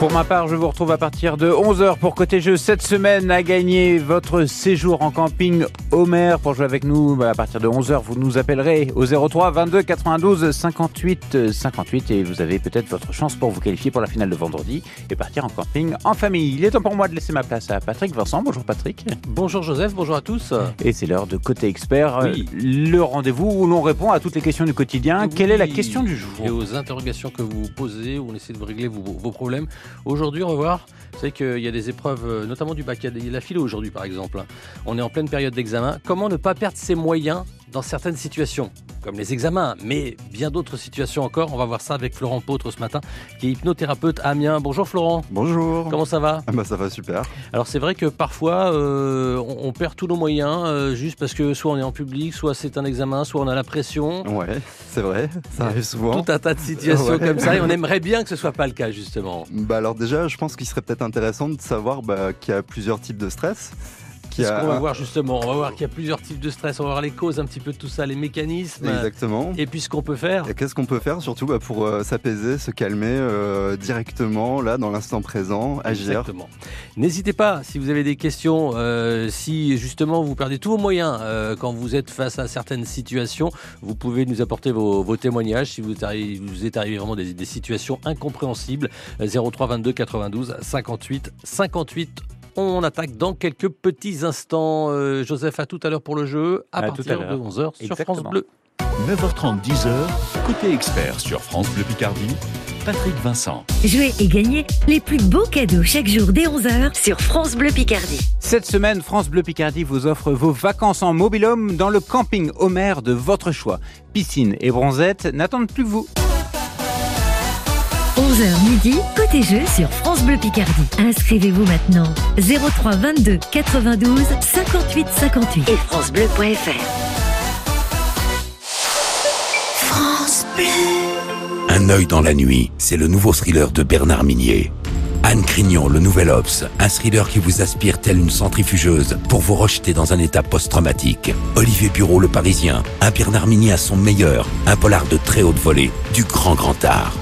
Pour ma part, je vous retrouve à partir de 11h pour Côté Jeu cette semaine à gagner votre séjour en camping Homer. Pour jouer avec nous, bah, à partir de 11h, vous nous appellerez au 03 22 92 58 58 et vous avez peut-être votre chance pour vous qualifier pour la finale de vendredi et partir en camping en famille. Il est temps pour moi de laisser ma place à Patrick Vincent. Bonjour Patrick. Bonjour Joseph, bonjour à tous. Et c'est l'heure de Côté Expert, Oui. le rendez-vous où l'on répond à toutes les questions du quotidien. Quelle est la question du jour? Et aux interrogations que vous posez, où on essaie de vous régler vos, vos problèmes. Aujourd'hui, on va voir, vous savez qu'il y a des épreuves, euh, notamment du bac, il y a la philo aujourd'hui par exemple. hein. On est en pleine période d'examen. Comment ne pas perdre ses moyens dans certaines situations comme les examens, mais bien d'autres situations encore. On va voir ça avec Florent Pautre ce matin, qui est hypnothérapeute à Amiens. Bonjour Florent, Bonjour. comment ça va? Ah bah ça va super. Alors c'est vrai que parfois euh, on, on perd tous nos moyens euh, juste parce que soit on est en public, soit c'est un examen, soit on a la pression. Ouais, c'est vrai, ça arrive souvent. Tout un tas de situations Ouais. comme ça et on aimerait bien que ce soit pas le cas justement. Bah alors déjà, je pense qu'il serait peut-être intéressant de savoir bah, qu'il y a plusieurs types de stress. Qu'il y C'est ce a qu'on va voir justement? On va voir qu'il y a plusieurs types de stress. On va voir les causes un petit peu de tout ça, les mécanismes. Exactement. Et puis ce qu'on peut faire. Et qu'est-ce qu'on peut faire surtout bah, pour euh, s'apaiser, se calmer euh, directement, là, dans l'instant présent, agir? Exactement. N'hésitez pas, si vous avez des questions, euh, si justement vous perdez tous vos moyens quand vous êtes face à certaines situations, vous pouvez nous apporter vos, vos témoignages si vous, êtes arrivé- vous êtes arrivé vraiment des, des situations incompréhensibles. Euh, 03 22 92 58 58. On attaque dans quelques petits instants. Euh, Joseph, à tout à l'heure pour le jeu, à, À tout partir à de 11h sur Exactement. France Bleu. 9h30, 10h, côté expert sur France Bleu Picardie, Patrick Vincent. Jouez et gagnez les plus beaux cadeaux chaque jour dès 11h sur France Bleu Picardie. Cette semaine, France Bleu Picardie vous offre vos vacances en mobilhome dans le camping Homer de votre choix. Piscine et bronzette n'attendent plus que vous. 11h midi, côté jeu sur France Bleu Picardie. Inscrivez-vous maintenant 03 22 92 58 58 et francebleu.fr. France Bleu. Un œil dans la nuit, c'est le nouveau thriller de Bernard Minier. Anne Crignon, le nouvel Ops, un thriller qui vous aspire telle une centrifugeuse pour vous rejeter dans un état post-traumatique. Olivier Bureau, le Parisien, un Bernard Minier à son meilleur, un polar de très haute volée, du grand grand art.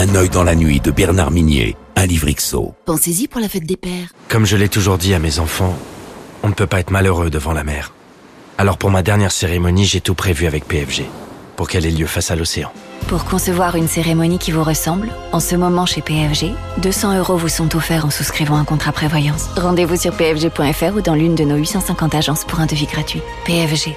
Un œil dans la nuit de Bernard Minier, un livre XO. Pensez-y pour la fête des pères. Comme je l'ai toujours dit à mes enfants, on ne peut pas être malheureux devant la mer. Alors pour ma dernière cérémonie, j'ai tout prévu avec PFG, pour qu'elle ait lieu face à l'océan. Pour concevoir une cérémonie qui vous ressemble, en ce moment chez PFG, 200 euros vous sont offerts en souscrivant un contrat prévoyance. Rendez-vous sur pfg.fr ou dans l'une de nos 850 agences pour un devis gratuit. PFG,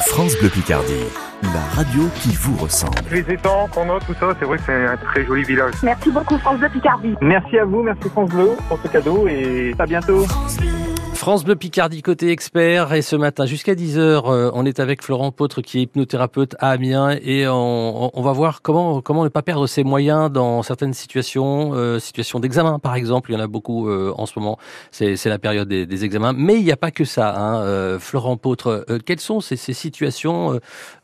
France Bleu Picardie, la radio qui vous ressemble. Les étangs qu'on a, tout ça, c'est vrai que c'est un très joli village. Merci beaucoup France Bleu Picardie. Merci à vous, merci France Bleu pour ce cadeau et à bientôt. France Bleu Picardie côté expert. Et ce matin jusqu'à 10h euh, on est avec Florent Pautre qui est hypnothérapeute à Amiens. Et on, on va voir comment comment ne pas perdre ses moyens dans certaines situations euh, situations d'examen par exemple. Il y en a beaucoup euh, en ce moment. C'est la période des, des examens. Mais il n'y a pas que ça hein, euh, Florent Pautre euh, quelles sont ces, ces situations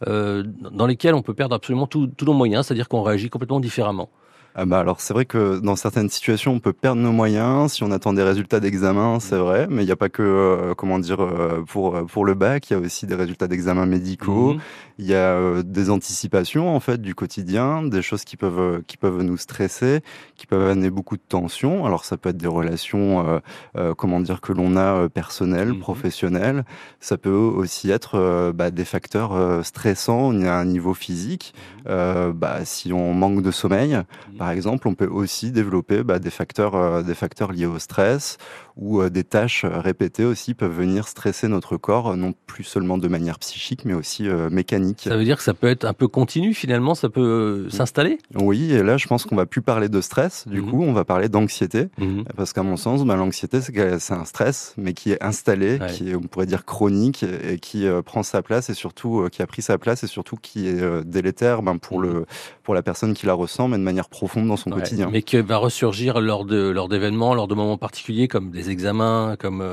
euh, dans lesquelles on peut perdre absolument tous nos moyens c'est-à-dire qu'on réagit complètement différemment? Ah bah alors c'est vrai que dans certaines situations on peut perdre nos moyens. Si on attend des résultats d'examen, c'est vrai, mais il n'y a pas que euh, comment dire euh, pour pour le bac, il y a aussi des résultats d'examen médicaux, Mhm. il y a euh, des anticipations en fait du quotidien, des choses qui peuvent euh, qui peuvent nous stresser, qui peuvent amener beaucoup de tension. Alors ça peut être des relations euh, euh, comment dire que l'on a euh, personnelles, Mhm. professionnelles, ça peut aussi être euh, bah, des facteurs euh, stressants à un niveau physique. Euh, bah, si on manque de sommeil, par exemple, on peut aussi développer bah, euh, des facteurs liés au stress ou euh, des tâches répétées aussi peuvent venir stresser notre corps, euh, non plus seulement de manière psychique, mais aussi euh, mécanique. ça veut dire que ça peut être un peu continu finalement ça peut euh, s'installer? Oui, et là, je pense qu'on va plus parler de stress. Du Mhm. coup, on va parler d'anxiété, Mhm. parce qu'à mon sens, bah, l'anxiété, c'est un stress, mais qui est installé, Ouais. qui est, on pourrait dire chronique, et qui euh, prend sa place, et surtout euh, qui a pris sa place, et surtout qui est euh, délétère ben, pour le pour la personne qui la ressent, mais de manière profonde dans son quotidien. Mais qui va ressurgir lors de lors d'événements, lors de moments particuliers comme des examens, comme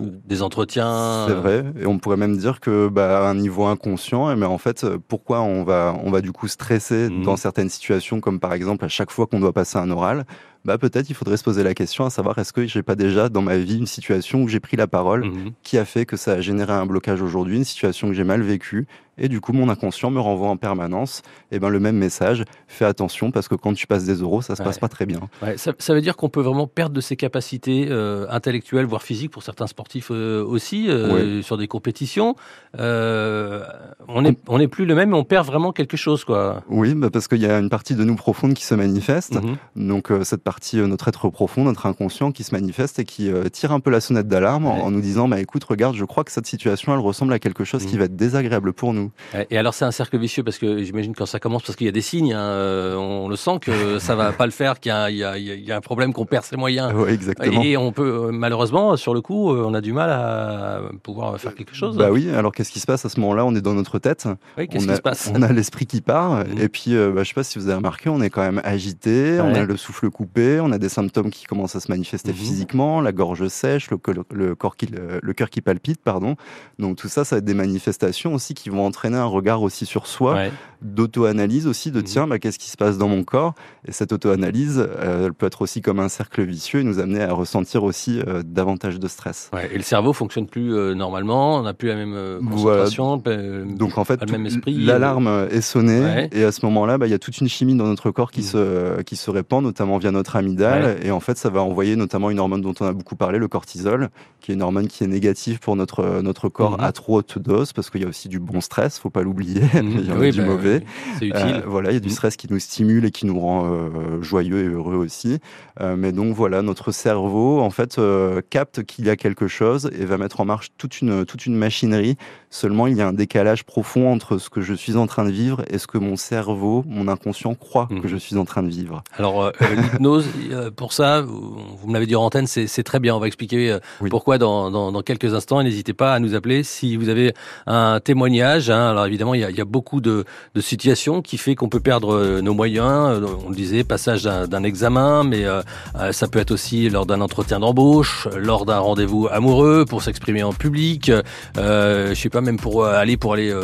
des entretiens. C'est vrai, et on pourrait même dire que bah, à un niveau inconscient, mais en fait, pourquoi on va on va du coup stresser mmh. dans certaines situations, comme par exemple à chaque fois qu'on doit passer un oral, bah peut-être il faudrait se poser la question à savoir est-ce que j'ai pas déjà dans ma vie une situation où j'ai pris la parole mmh qui a fait que ça a généré un blocage aujourd'hui, une situation que j'ai mal vécue et du coup, mon inconscient me renvoie en permanence et ben, le même message. Fais attention parce que quand tu passes des euros, ça se passe pas très bien. ça, veut dire qu'on peut vraiment perdre de ses capacités euh, intellectuelles, voire physiques, pour certains sportifs euh, aussi, euh, sur des compétitions. on n'est on est plus le même, mais on perd vraiment quelque chose. quoi. Oui, bah parce qu'il y a une partie de nous profonde qui se manifeste. Mhm. Donc, cette partie, notre être profond, notre inconscient qui se manifeste et qui tire un peu la sonnette d'alarme en, nous disant bah, écoute, regarde, je crois que cette situation, elle ressemble à quelque chose qui mhm. va être désagréable pour nous. Et alors c'est un cercle vicieux parce que j'imagine quand ça commence parce qu'il y a des signes, hein, euh, on le sent que ça va pas le faire, qu'il y, y, a un problème qu'on perd ses moyens. exactement. Et on peut euh, malheureusement sur le coup, euh, on a du mal à pouvoir faire quelque chose. Bah oui. Alors qu'est-ce qui se passe à ce moment-là? On est dans notre tête. Oui, qu'est-ce qui se passe? On a l'esprit qui part mmh. et puis bah, je sais pas si vous avez remarqué, on est quand même agité, on a le souffle coupé, on a des symptômes qui commencent à se manifester mmh. physiquement, la gorge sèche, le, le corps qui le cœur qui palpite, pardon. Donc tout ça, ça va être des manifestations aussi qui vont entraîner un regard aussi sur soi, d'auto-analyse aussi, de mhm. tiens, bah, qu'est-ce qui se passe dans mon corps? Et cette auto-analyse, euh, elle peut être aussi comme un cercle vicieux et nous amener à ressentir aussi euh, davantage de stress. et le cerveau fonctionne plus euh, normalement, on n'a plus la même concentration, Donc en fait, le même esprit. L'alarme est sonnée et à ce moment-là, bah, il y a toute une chimie dans notre corps qui, mhm. se, qui se répand, notamment via notre amygdale. Et en fait, ça va envoyer notamment une hormone dont on a beaucoup parlé, le cortisol, qui est une hormone qui est négative pour notre, notre corps mhm. à trop haute dose, parce qu'il y a aussi du bon stress, faut pas l'oublier. il y a du bah, mauvais. C'est utile. Euh, voilà, il y a du mm. stress qui nous stimule et qui nous rend euh, joyeux et heureux aussi. Euh, mais donc voilà, notre cerveau en fait capte qu'il y a quelque chose et va mettre en marche toute une toute une machinerie. Seulement, il y a un décalage profond entre ce que je suis en train de vivre et ce que mon cerveau, mon inconscient croit que mm. je suis en train de vivre. Alors l'hypnose, pour ça, vous me l'avez dit en antenne, c'est très bien. On va expliquer pourquoi dans, dans, dans, quelques instants. N'hésitez pas à nous appeler si vous avez un témoignage. Hein. Alors évidemment, il y a, il y a beaucoup de, de situations qui fait qu'on peut perdre euh, nos moyens. Euh, on le disait, passage d'un examen, mais euh, ça peut être aussi lors d'un entretien d'embauche, lors d'un rendez-vous amoureux, pour s'exprimer en public. Euh, je sais pas, même pour aller pour aller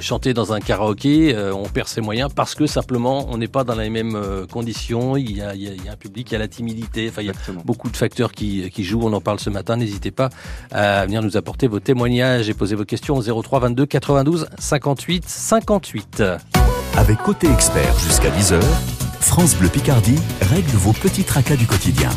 chanter dans un karaoké, on perd ses moyens parce que simplement on n'est pas dans les mêmes conditions. Il y, a, il y, a, un public, il y a la timidité. Enfin, il y a beaucoup de facteurs qui, qui jouent. On en parle ce matin. N'hésitez pas à venir nous apporter vos témoignages et poser vos questions au 03 22 92 58 58. Avec Côté Expert jusqu'à 10h, France Bleu Picardie règle vos petits tracas du quotidien.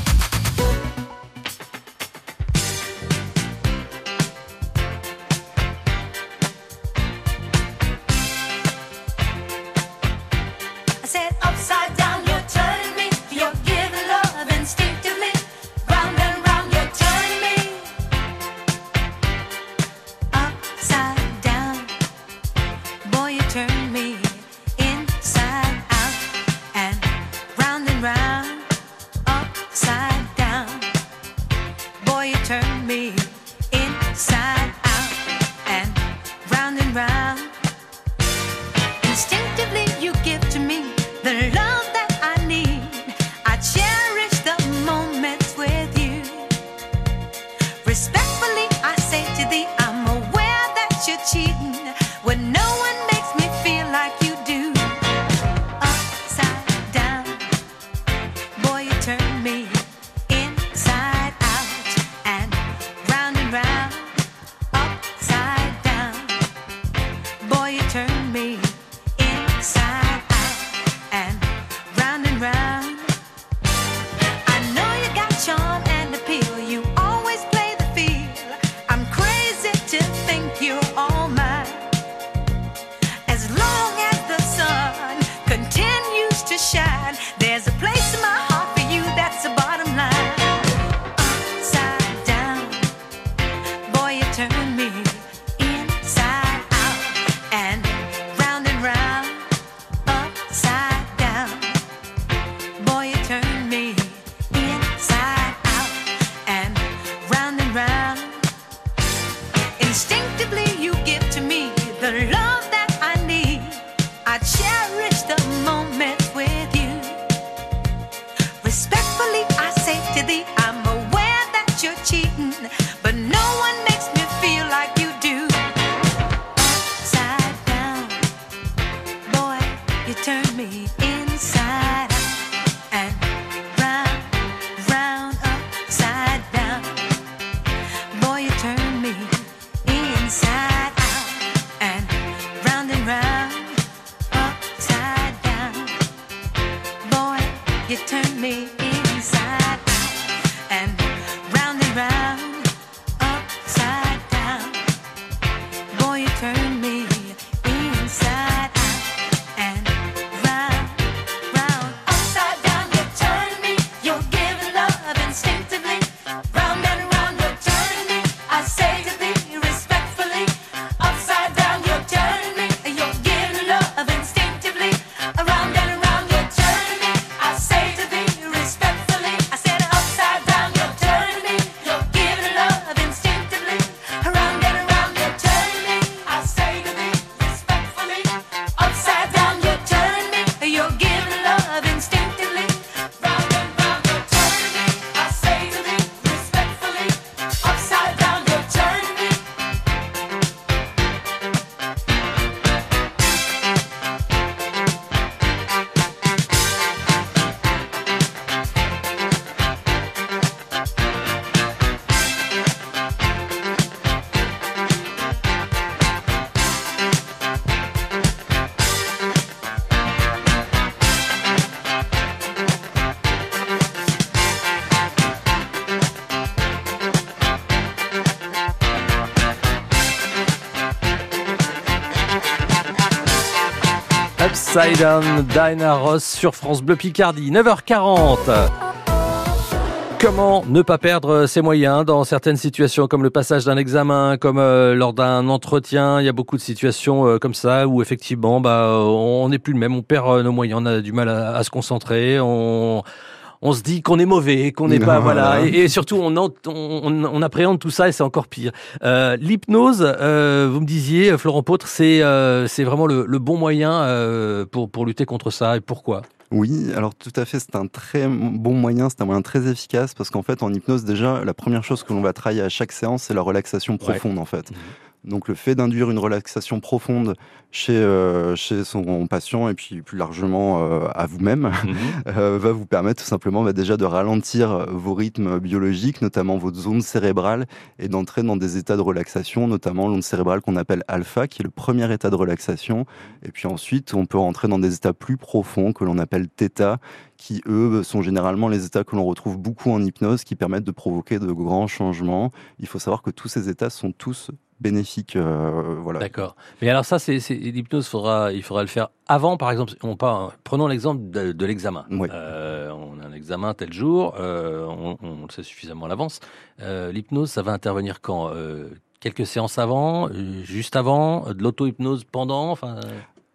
Dinah Ross sur France Bleu Picardie, 9h40. Comment ne pas perdre ses moyens dans certaines situations comme le passage d'un examen, comme euh, lors d'un entretien, il y a beaucoup de situations euh, comme ça où effectivement bah on n'est plus le même, on perd euh, nos moyens, on a du mal à, se concentrer, on on se dit qu'on est mauvais, qu'on n'est pas voilà, et, et surtout on, on, on, appréhende tout ça et c'est encore pire. Euh, L'hypnose, euh, vous me disiez, Florent Pautre, c'est euh, c'est vraiment le, le, bon moyen pour pour lutter contre ça et pourquoi? Oui, alors tout à fait, c'est un très bon moyen, c'est un moyen très efficace parce qu'en fait, en hypnose, déjà, la première chose que l'on va travailler à chaque séance, c'est la relaxation profonde, ouais. en fait. Mmh. Donc le fait d'induire une relaxation profonde chez, euh, chez son patient et puis plus largement euh, à vous-même mmh. euh, va vous permettre tout simplement bah, déjà de ralentir vos rythmes biologiques, notamment votre zone cérébrale, et d'entrer dans des états de relaxation, notamment l'onde cérébrale qu'on appelle alpha, qui est le premier état de relaxation. Et puis ensuite, on peut rentrer dans des états plus profonds que l'on appelle θ, qui eux sont généralement les états que l'on retrouve beaucoup en hypnose, qui permettent de provoquer de grands changements. Il faut savoir que tous ces états sont tous bénéfiques. Euh, voilà. D'accord. Mais alors ça, c'est l'hypnose. Faudra, il faudra le faire avant, par exemple. On part, prenons l'exemple de, de l'examen. Oui. Euh, on a un examen tel jour. Euh, on, on, le sait suffisamment à l'avance. L'hypnose, ça va intervenir quand Quelques séances avant, juste avant, de l'auto-hypnose pendant. Enfin.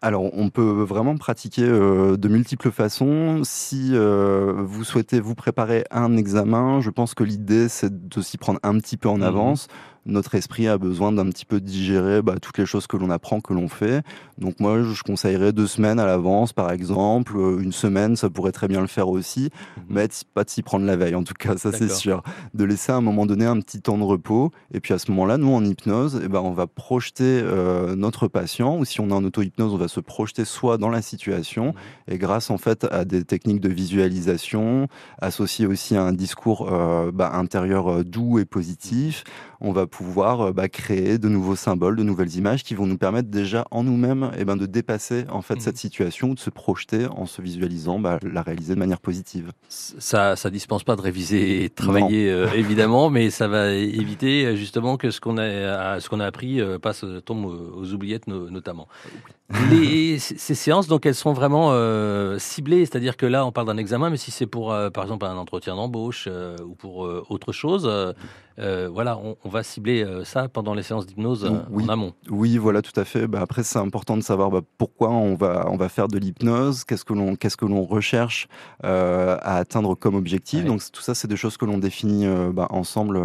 Alors, on peut vraiment pratiquer euh, de multiples façons. Si euh, vous souhaitez vous préparer à un examen, je pense que l'idée, c'est de s'y prendre un petit peu en avance. Mmh notre esprit a besoin d'un petit peu digérer bah, toutes les choses que l'on apprend, que l'on fait. Donc moi, je conseillerais deux semaines à l'avance, par exemple. Une semaine, ça pourrait très bien le faire aussi. Mmh. Mais pas de s'y prendre la veille, en tout cas, ça c'est sûr. De laisser à un moment donné un petit temps de repos. Et puis à ce moment-là, nous, en hypnose, eh ben, on va projeter euh, notre patient, ou si on est en auto-hypnose, on va se projeter soit dans la situation, mmh. et grâce en fait à des techniques de visualisation, associées aussi à un discours euh, bah, intérieur doux et positif, on va pouvoir bah, créer de nouveaux symboles, de nouvelles images qui vont nous permettre déjà en nous-mêmes eh ben, de dépasser en fait mmh. cette situation, de se projeter en se visualisant, bah, la réaliser de manière positive. Ça, ça dispense pas de réviser et de travailler euh, évidemment, mais ça va éviter euh, justement que ce qu'on a, ce qu'on a appris euh, passe tombe aux oubliettes no, notamment. Les, ces séances, donc, elles sont vraiment euh, ciblées, c'est-à-dire que là, on parle d'un examen, mais si c'est pour, euh, par exemple, un entretien d'embauche euh, ou pour autre chose, voilà, on, on, va cibler ça pendant les séances d'hypnose oui. en amont. Oui, voilà, tout à fait. Bah, après, c'est important de savoir bah, pourquoi on va, on va faire de l'hypnose, qu'est-ce que l'on, qu'est-ce que l'on recherche à atteindre comme objectif. Ouais. Donc, tout ça, c'est des choses que l'on définit bah, ensemble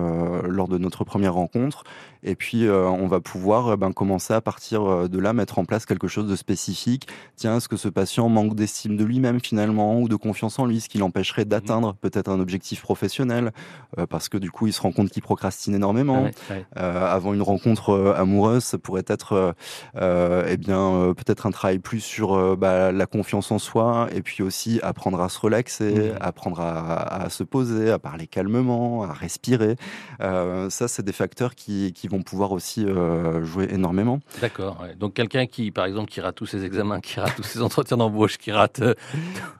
lors de notre première rencontre. Et puis, on va pouvoir ben, commencer à partir de là, mettre en place quelque chose de spécifique. Tiens, est-ce que ce patient manque d'estime de lui-même finalement ou de confiance en lui, ce qui l'empêcherait Mhm. d'atteindre peut-être un objectif professionnel euh, parce que du coup, il se rend compte qu'il procrastine énormément. Ouais, ouais. Euh, avant une rencontre euh, amoureuse, ça pourrait être euh, euh, eh bien euh, peut-être un travail plus sur euh, bah, la confiance en soi et puis aussi apprendre à se relaxer, Mhm. apprendre à, à se poser, à parler calmement, à respirer. Euh, ça, c'est des facteurs qui, qui vont pouvoir aussi euh, jouer énormément. D'accord. ouais. Donc quelqu'un qui, par exemple, qui rate tous ses examens, qui rate tous ses entretiens d'embauche, qui rate euh,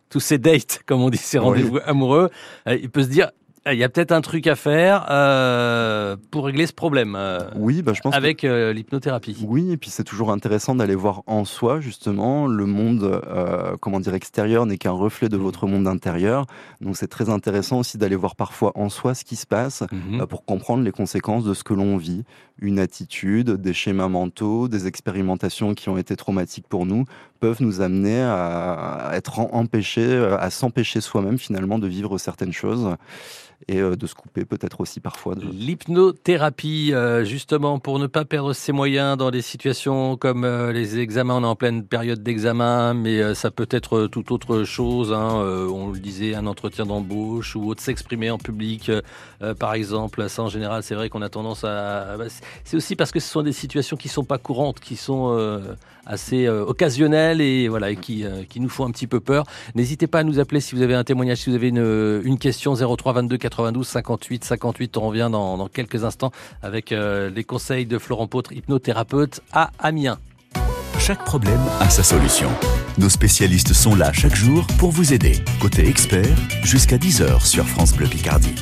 tous ses dates, comme on dit, ses Oui. rendez-vous amoureux, euh, il peut se dire, il y a peut-être un truc à faire euh, pour régler ce problème euh, Oui, bah, je pense que- avec euh, l'hypnothérapie. Oui, et puis c'est toujours intéressant d'aller voir en soi, justement, le monde, comment dire, extérieur n'est qu'un reflet de votre monde intérieur. Donc c'est très intéressant aussi d'aller voir parfois en soi ce qui se passe euh, pour comprendre les conséquences de ce que l'on vit. Une attitude, des schémas mentaux, des expérimentations qui ont été traumatiques pour nous peuvent nous amener à, être empêchés, euh, à s'empêcher soi-même finalement de vivre certaines choses et euh, de se couper peut-être aussi parfois de, L'hypnothérapie, euh, justement, pour ne pas perdre ses moyens dans des situations comme les examens. On est en pleine période d'examen, mais ça peut être tout autre chose. hein. On le disait, un entretien d'embauche ou autre, s'exprimer en public, par exemple. Ça, en général, c'est vrai qu'on a tendance à. bah, c'est- aussi parce que ce sont des situations qui sont pas courantes, qui sont assez euh, et voilà, qui, euh, qui nous font un petit peu peur. N'hésitez pas à nous appeler si vous avez un témoignage, si vous avez une, une question 03 22 92 58 58. On revient dans, dans quelques instants avec euh, les conseils de Florent Pautre, hypnothérapeute à Amiens. Chaque problème a sa solution. Nos spécialistes sont là chaque jour pour vous aider. Côté expert, jusqu'à 10h sur France Bleu Picardie.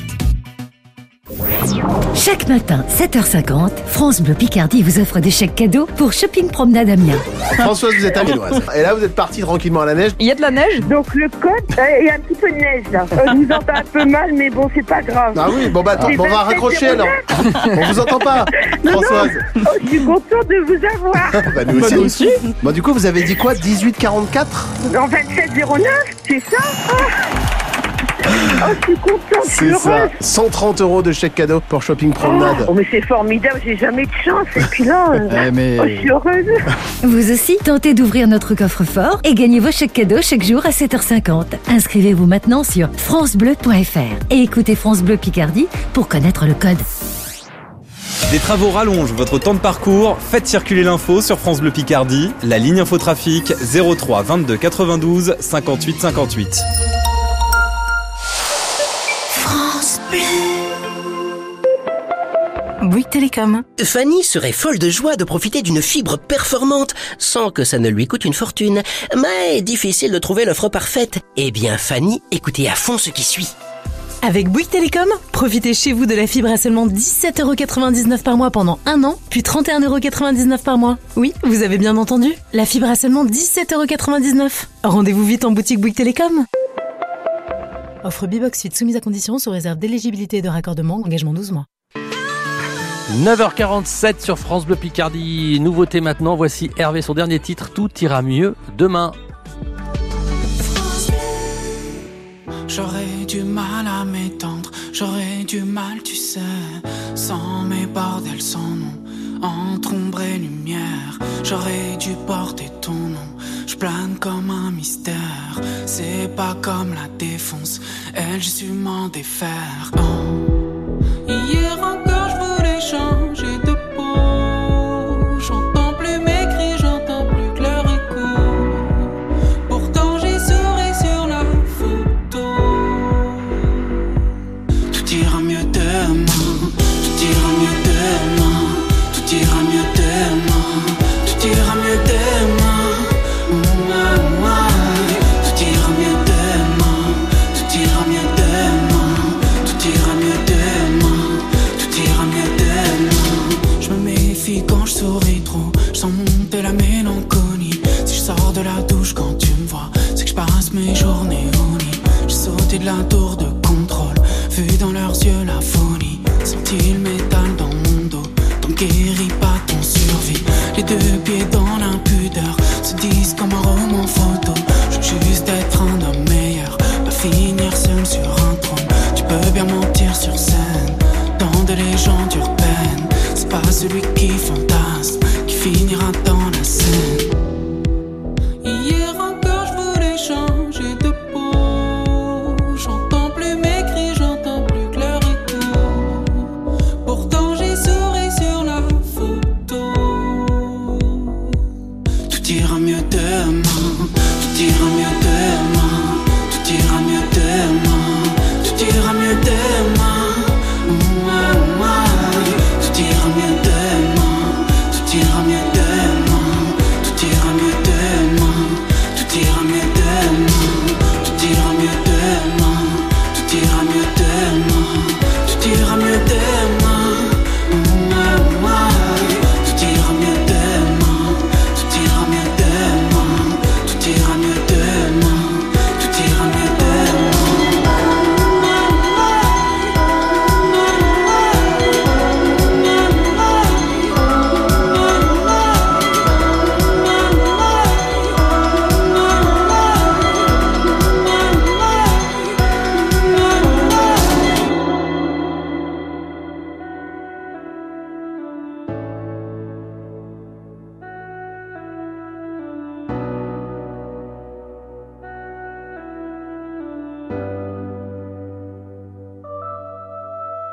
Chaque matin, 7h50, France Bleu Picardie vous offre des chèques cadeaux pour Shopping Promenade Amiens. Françoise, vous êtes amiénoise. Et là, vous êtes parti tranquillement à la neige. Il y a de la neige? Donc le code, euh, il y a un petit peu de neige là. Euh, je vous entends un peu mal, mais bon, c'est pas grave. Ah oui, bon bah attends, bon, on va 27, raccrocher alors. 09. On vous entend pas, Non, non. Françoise. Oh, je suis contente de vous avoir. Bah nous aussi. Bon du coup, vous avez dit quoi? 1844 En 2709, c'est ça? Oh, je suis contente, je suis C'est ça. heureuse. 130 euros de chèque cadeau pour Shopping Promenade. Oh, mais c'est formidable, j'ai jamais de chance. Et puis là, euh, Eh, mais- oh, je suis heureuse. Vous aussi, tentez d'ouvrir notre coffre-fort et gagnez vos chèques cadeaux chaque jour à 7h50. Inscrivez-vous maintenant sur francebleu.fr et écoutez France Bleu Picardie pour connaître le code. Des travaux rallongent votre temps de parcours. Faites circuler l'info sur France Bleu Picardie. La ligne infotrafic 03 22 92 58 58. Bouygues Télécom. Fanny serait folle de joie de profiter d'une fibre performante sans que ça ne lui coûte une fortune. Mais difficile de trouver l'offre parfaite. Eh bien Fanny, écoutez à fond ce qui suit. Avec Bouygues Télécom, profitez chez vous de la fibre à seulement 17,99€ par mois pendant un an, puis 31,99€ par mois. Oui, vous avez bien entendu, la fibre à seulement 17,99€. Rendez-vous vite en boutique Bouygues Télécom. Offre Bibox Suite soumise à condition sous réserve d'éligibilité et de raccordement, engagement 12 mois. 9h47 sur France Bleu Picardie. Nouveauté maintenant, voici Hervé, son dernier titre, Tout ira mieux demain. J'aurais du mal à m'étendre, j'aurais du mal, tu sais, sans mes bordels, sans nom, entre ombre et lumière. J'aurais dû porter ton nom, je plane comme un mystère. C'est pas comme la défonce, elle, j'ai m'en défaire. Oh. Hier encore, docteur.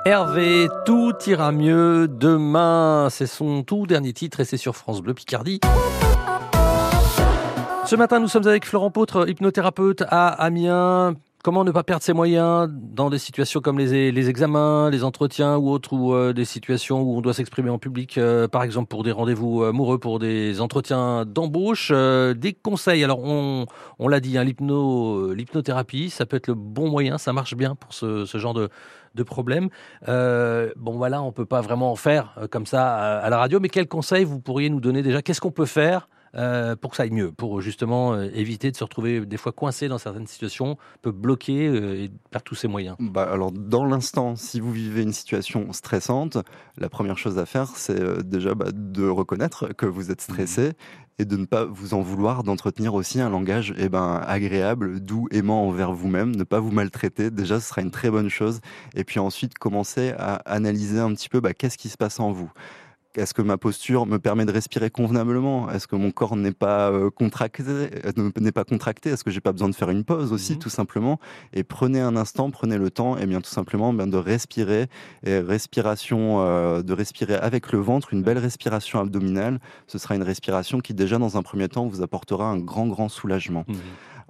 Hervé, tout ira mieux demain. C'est son tout dernier titre et c'est sur France Bleu Picardie. Ce matin, nous sommes avec Florent Pautre, hypnothérapeute à Amiens. Comment ne pas perdre ses moyens dans des situations comme les, examens, les entretiens ou autres, ou euh, des situations où on doit s'exprimer en public, euh, par exemple pour des rendez-vous amoureux, pour des entretiens d'embauche, euh, des conseils. Alors on, l'a dit, hein, l'hypno, l'hypnothérapie, ça peut être le bon moyen, ça marche bien pour ce genre de, de problème. Euh, bon voilà, on peut pas vraiment en faire euh, comme ça à, à la radio, mais quels conseils vous pourriez nous donner déjà? Qu'est-ce qu'on peut faire euh, pour que ça aille mieux, pour justement euh, éviter de se retrouver des fois coincé dans certaines situations, peut bloquer euh, et perdre tous ses moyens? Bah, alors, dans l'instant, si vous vivez une situation stressante, la première chose à faire, c'est déjà bah, de reconnaître que vous êtes stressé et de ne pas vous en vouloir, d'entretenir aussi un langage eh ben, agréable, doux, aimant envers vous-même, ne pas vous maltraiter. Déjà, ce sera une très bonne chose. Et puis ensuite, commencer à analyser un petit peu bah, qu'est-ce qui se passe en vous? Est-ce que ma posture me permet de respirer convenablement? Est-ce que mon corps n'est pas euh, contracté euh, N'est pas contracté? Est-ce que j'ai pas besoin de faire une pause aussi, tout simplement? Et prenez un instant, prenez le temps, et bien tout simplement bien de respirer, et respiration, euh, de respirer avec le ventre, une belle respiration abdominale. Ce sera une respiration qui déjà dans un premier temps vous apportera un grand grand soulagement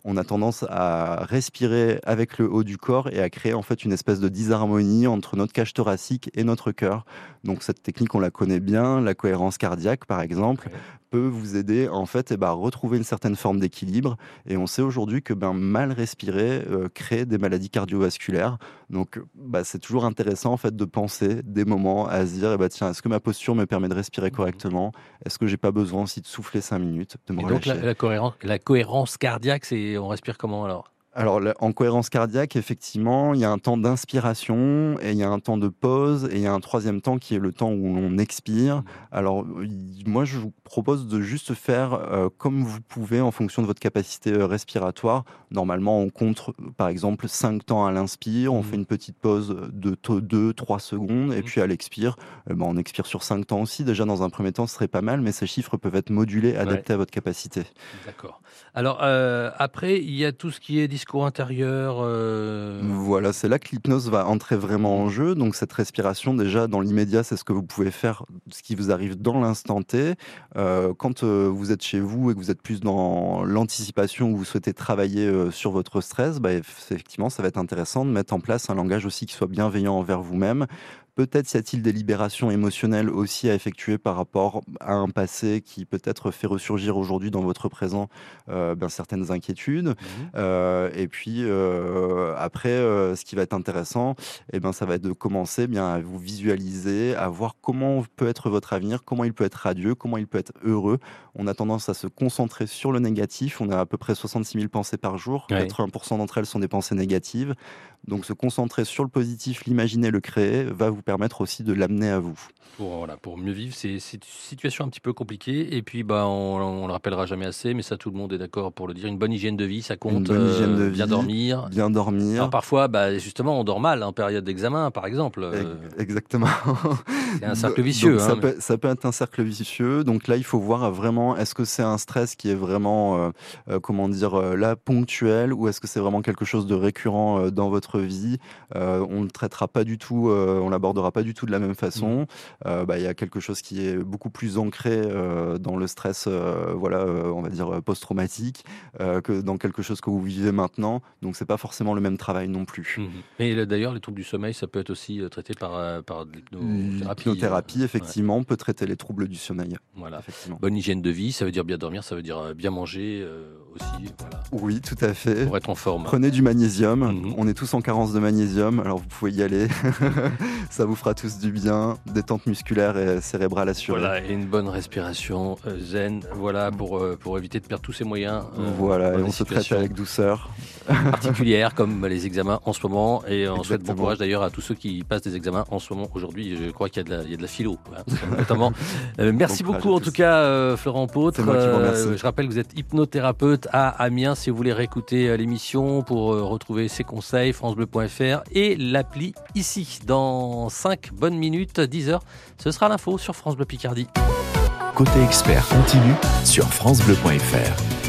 on a tendance à respirer avec le haut du corps et à créer en fait une espèce de disharmonie entre notre cage thoracique et notre cœur. Donc cette technique, on la connaît bien, la cohérence cardiaque par exemple, peut vous aider en fait eh ben, à retrouver une certaine forme d'équilibre. Et on sait aujourd'hui que ben, mal respirer euh, crée des maladies cardiovasculaires. Donc bah, c'est toujours intéressant en fait de penser des moments à se dire eh ben, tiens est-ce que ma posture me permet de respirer correctement? Est-ce que j'ai pas besoin aussi de souffler cinq minutes, de me Et donc la, la cohérence, la cohérence cardiaque, c'est on respire comment alors? Alors, en cohérence cardiaque, effectivement, il y a un temps d'inspiration et il y a un temps de pause et il y a un troisième temps qui est le temps où l'on expire. Alors, il- moi, je vous propose de juste faire euh, comme vous pouvez en fonction de votre capacité euh, respiratoire. Normalement, on compte, euh, par exemple, 5 temps à l'inspire, on fait une petite pause de 2-3 secondes et puis à l'expire, euh, ben, on expire sur 5 temps aussi. Déjà, dans un premier temps, ce serait pas mal, mais ces chiffres peuvent être modulés, adaptés à votre capacité. D'accord. Alors euh, après, il y a tout ce qui est discours intérieur. euh, Voilà, c'est là que l'hypnose va entrer vraiment en jeu. Donc cette respiration, déjà dans l'immédiat, c'est ce que vous pouvez faire, ce qui vous arrive dans l'instant T. Euh, quand vous êtes chez vous et que vous êtes plus dans l'anticipation, où vous souhaitez travailler sur votre stress, bah, eff- effectivement, ça va être intéressant de mettre en place un langage aussi qui soit bienveillant envers vous-même. Peut-être y a-t-il des libérations émotionnelles aussi à effectuer par rapport à un passé qui peut-être fait ressurgir aujourd'hui dans votre présent euh, ben, certaines inquiétudes. Euh, et puis euh, après, ce qui va être intéressant, eh ben, ça va être de commencer bien à vous visualiser, à voir comment peut être votre avenir, comment il peut être radieux, comment il peut être heureux. On a tendance à se concentrer sur le négatif. On a à peu près 66 000 pensées par jour. Ouais. 80% d'entre elles sont des pensées négatives. Donc se concentrer sur le positif, l'imaginer, le créer, va vous permettre aussi de l'amener à vous. pour, voilà, pour mieux vivre ces, ces situations un petit peu compliquées. Et puis, bah, on, on le rappellera jamais assez, mais ça, tout le monde est d'accord pour le dire. Une bonne hygiène de vie, ça compte. Une bonne hygiène de euh, Bien vie, dormir. Bien dormir. Alors parfois, bah, justement, on dort mal en période d'examen, par exemple. Euh, Exactement. C'est un cercle Donc, vicieux. ça, hein, mais- peut, ça peut être un cercle vicieux. Donc là, il faut voir vraiment est-ce que c'est un stress qui est vraiment, euh, euh, comment dire, euh, là ponctuel, ou est-ce que c'est vraiment quelque chose de récurrent euh, dans votre vie? Euh, on ne traitera pas du tout, euh, on l'abordera pas du tout de la même façon. Euh, bah, Il y a quelque chose qui est beaucoup plus ancré euh, dans le stress, euh, voilà, on va dire post-traumatique, que dans quelque chose que vous vivez maintenant. Donc c'est pas forcément le même travail non plus. Mhm. Mais d'ailleurs, les troubles du sommeil, ça peut être aussi traité par, par l'hypnothérapie. L'hypnothérapie, effectivement, peut traiter les troubles du sommeil. Voilà. Bonne hygiène de vie, ça veut dire bien dormir, ça veut dire bien manger euh, aussi. Voilà. Oui, tout à fait. Pour être en forme. Prenez du magnésium. Mhm. On est tous en carence de magnésium, alors vous pouvez y aller. Ça vous fera tous du bien. Détente musculaire et cérébrale assurée. Voilà, et une bonne respiration euh, zen, voilà, pour, euh, pour éviter de perdre tous ses moyens. euh, Voilà, et on se traite avec douceur. particulières comme les examens en ce moment. Et on souhaite bon courage d'ailleurs à tous ceux qui passent des examens en ce moment. Aujourd'hui, je crois qu'il y, a de la- il y a de la philo, hein, notamment. Euh, merci Bon beaucoup en tout cas, euh, Florent Pautre. Moi qui vous je rappelle que vous êtes hypnothérapeute à Amiens. Si vous voulez réécouter euh, l'émission pour euh, retrouver ses conseils, francebleu.fr et l'appli ici. Dans 5 bonnes minutes, 10 heures, ce sera l'info sur France Bleu Picardie. Côté expert continue sur FranceBleu.fr.